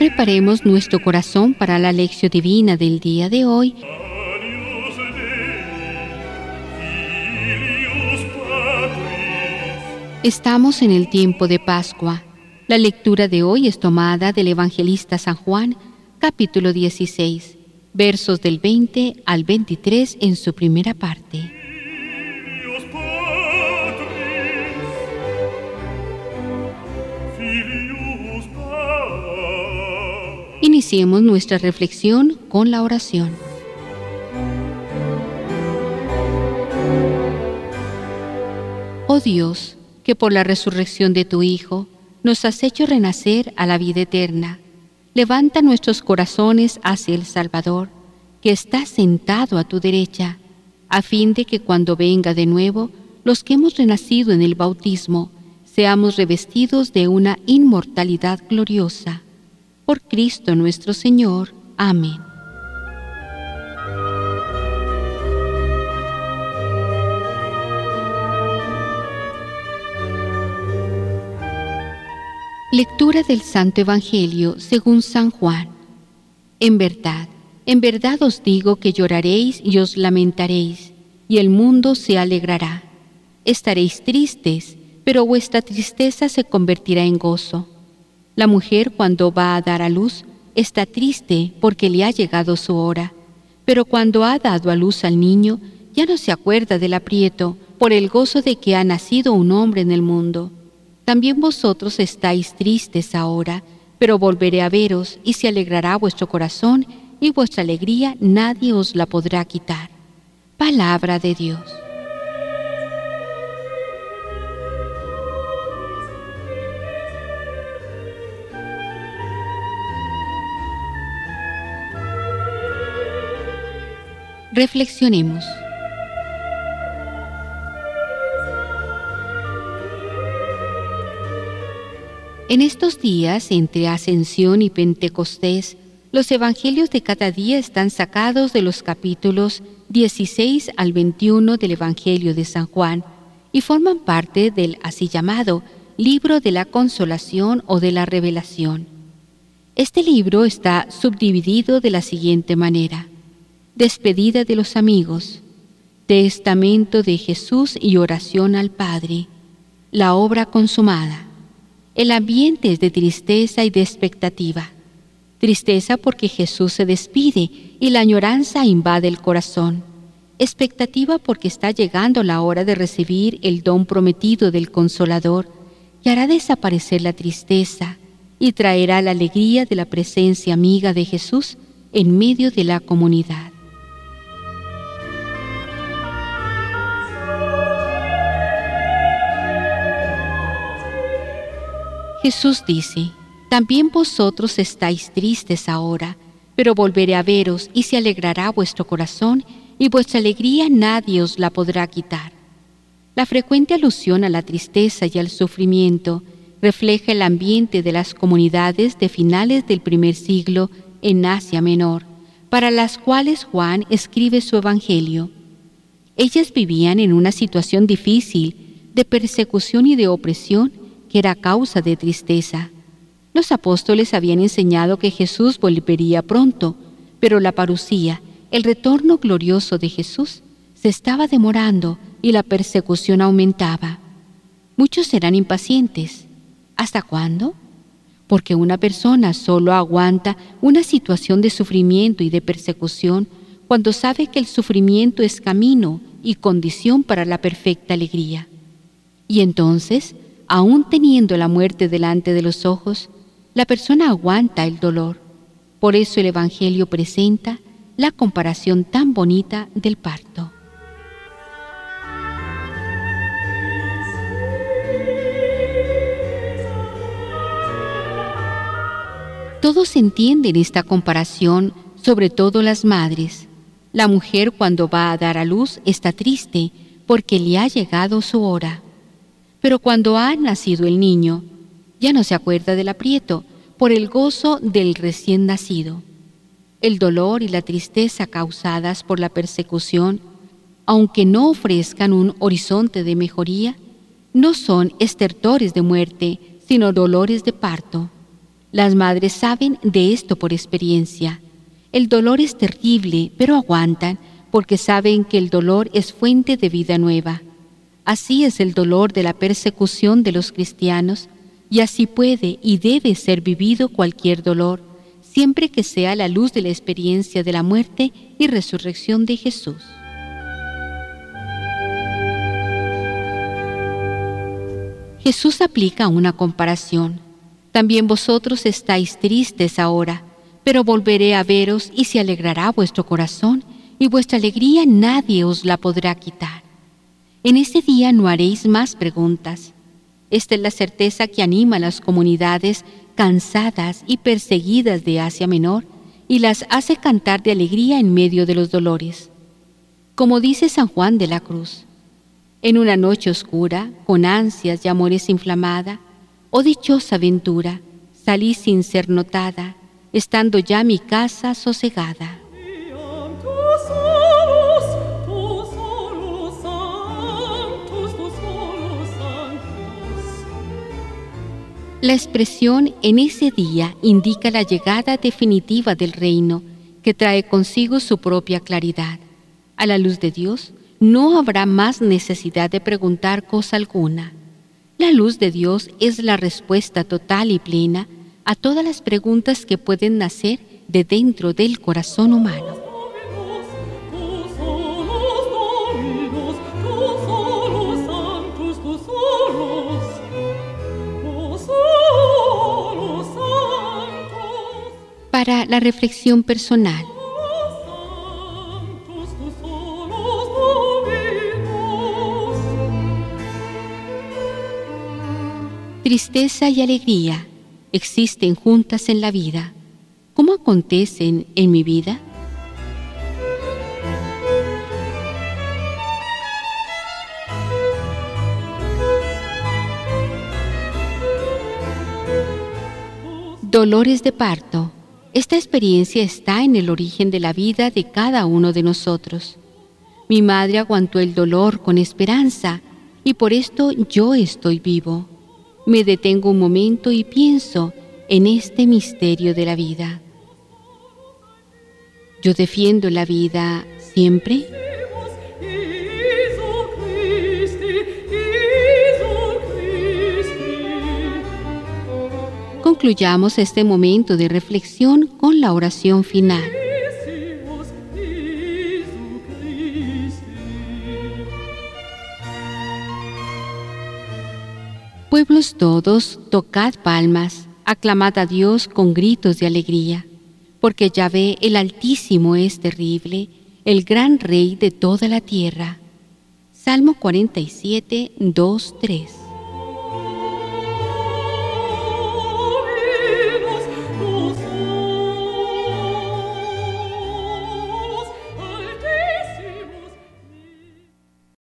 Preparemos nuestro corazón para la lección divina del día de hoy. Estamos en el tiempo de Pascua. La lectura de hoy es tomada del evangelista San Juan, capítulo 16, versos del 20 al 23 en su primera parte. Iniciemos nuestra reflexión con la oración. Oh Dios, que por la resurrección de tu Hijo nos has hecho renacer a la vida eterna, levanta nuestros corazones hacia el Salvador, que está sentado a tu derecha, a fin de que cuando venga de nuevo, los que hemos renacido en el bautismo, seamos revestidos de una inmortalidad gloriosa. Por Cristo nuestro Señor. Amén. Lectura del Santo Evangelio según San Juan. En verdad, en verdad os digo que lloraréis y os lamentaréis, y el mundo se alegrará. Estaréis tristes, pero vuestra tristeza se convertirá en gozo. La mujer cuando va a dar a luz está triste porque le ha llegado su hora, pero cuando ha dado a luz al niño ya no se acuerda del aprieto por el gozo de que ha nacido un hombre en el mundo. También vosotros estáis tristes ahora, pero volveré a veros y se alegrará vuestro corazón y vuestra alegría nadie os la podrá quitar. Palabra de Dios. Reflexionemos. En estos días, entre Ascensión y Pentecostés, los evangelios de cada día están sacados de los capítulos 16 al 21 del Evangelio de San Juan y forman parte del así llamado Libro de la Consolación o de la Revelación. Este libro está subdividido de la siguiente manera. Despedida de los amigos, testamento de Jesús y oración al Padre, la obra consumada. El ambiente es de tristeza y de expectativa. Tristeza porque Jesús se despide y la añoranza invade el corazón. Expectativa porque está llegando la hora de recibir el don prometido del Consolador que hará desaparecer la tristeza y traerá la alegría de la presencia amiga de Jesús en medio de la comunidad. Jesús dice, también vosotros estáis tristes ahora, pero volveré a veros y se alegrará vuestro corazón y vuestra alegría nadie os la podrá quitar. La frecuente alusión a la tristeza y al sufrimiento refleja el ambiente de las comunidades de finales del primer siglo en Asia Menor, para las cuales Juan escribe su Evangelio. Ellas vivían en una situación difícil de persecución y de opresión que era causa de tristeza. Los apóstoles habían enseñado que Jesús volvería pronto, pero la parucía, el retorno glorioso de Jesús, se estaba demorando y la persecución aumentaba. Muchos eran impacientes. ¿Hasta cuándo? Porque una persona solo aguanta una situación de sufrimiento y de persecución cuando sabe que el sufrimiento es camino y condición para la perfecta alegría. Y entonces, aún teniendo la muerte delante de los ojos, la persona aguanta el dolor. Por eso el Evangelio presenta la comparación tan bonita del parto. Todos entienden esta comparación, sobre todo las madres. La mujer cuando va a dar a luz está triste porque le ha llegado su hora. Pero cuando ha nacido el niño, ya no se acuerda del aprieto por el gozo del recién nacido. El dolor y la tristeza causadas por la persecución, aunque no ofrezcan un horizonte de mejoría, no son estertores de muerte, sino dolores de parto. Las madres saben de esto por experiencia. El dolor es terrible, pero aguantan porque saben que el dolor es fuente de vida nueva. Así es el dolor de la persecución de los cristianos, y así puede y debe ser vivido cualquier dolor, siempre que sea la luz de la experiencia de la muerte y resurrección de Jesús. Jesús aplica una comparación. También vosotros estáis tristes ahora, pero volveré a veros y se alegrará vuestro corazón, y vuestra alegría nadie os la podrá quitar. En ese día no haréis más preguntas. Esta es la certeza que anima a las comunidades cansadas y perseguidas de Asia Menor y las hace cantar de alegría en medio de los dolores. Como dice San Juan de la Cruz, en una noche oscura, con ansias y amores inflamada, oh dichosa aventura, salí sin ser notada, estando ya mi casa sosegada. La expresión en ese día indica la llegada definitiva del reino, que trae consigo su propia claridad. A la luz de Dios, no habrá más necesidad de preguntar cosa alguna. La luz de Dios es la respuesta total y plena a todas las preguntas que pueden nacer de dentro del corazón humano. Para la reflexión personal. Tristeza y alegría existen juntas en la vida. ¿Cómo acontecen en mi vida? Dolores de parto esta experiencia está en el origen de la vida de cada uno de nosotros. Mi madre aguantó el dolor con esperanza y por esto yo estoy vivo. Me detengo un momento y pienso en este misterio de la vida. Yo defiendo la vida siempre. Concluyamos este momento de reflexión con la oración final. Pueblos todos, tocad palmas, aclamad a Dios con gritos de alegría, porque Yahvé el Altísimo es terrible, el gran Rey de toda la tierra. Salmo 47, 2, 3.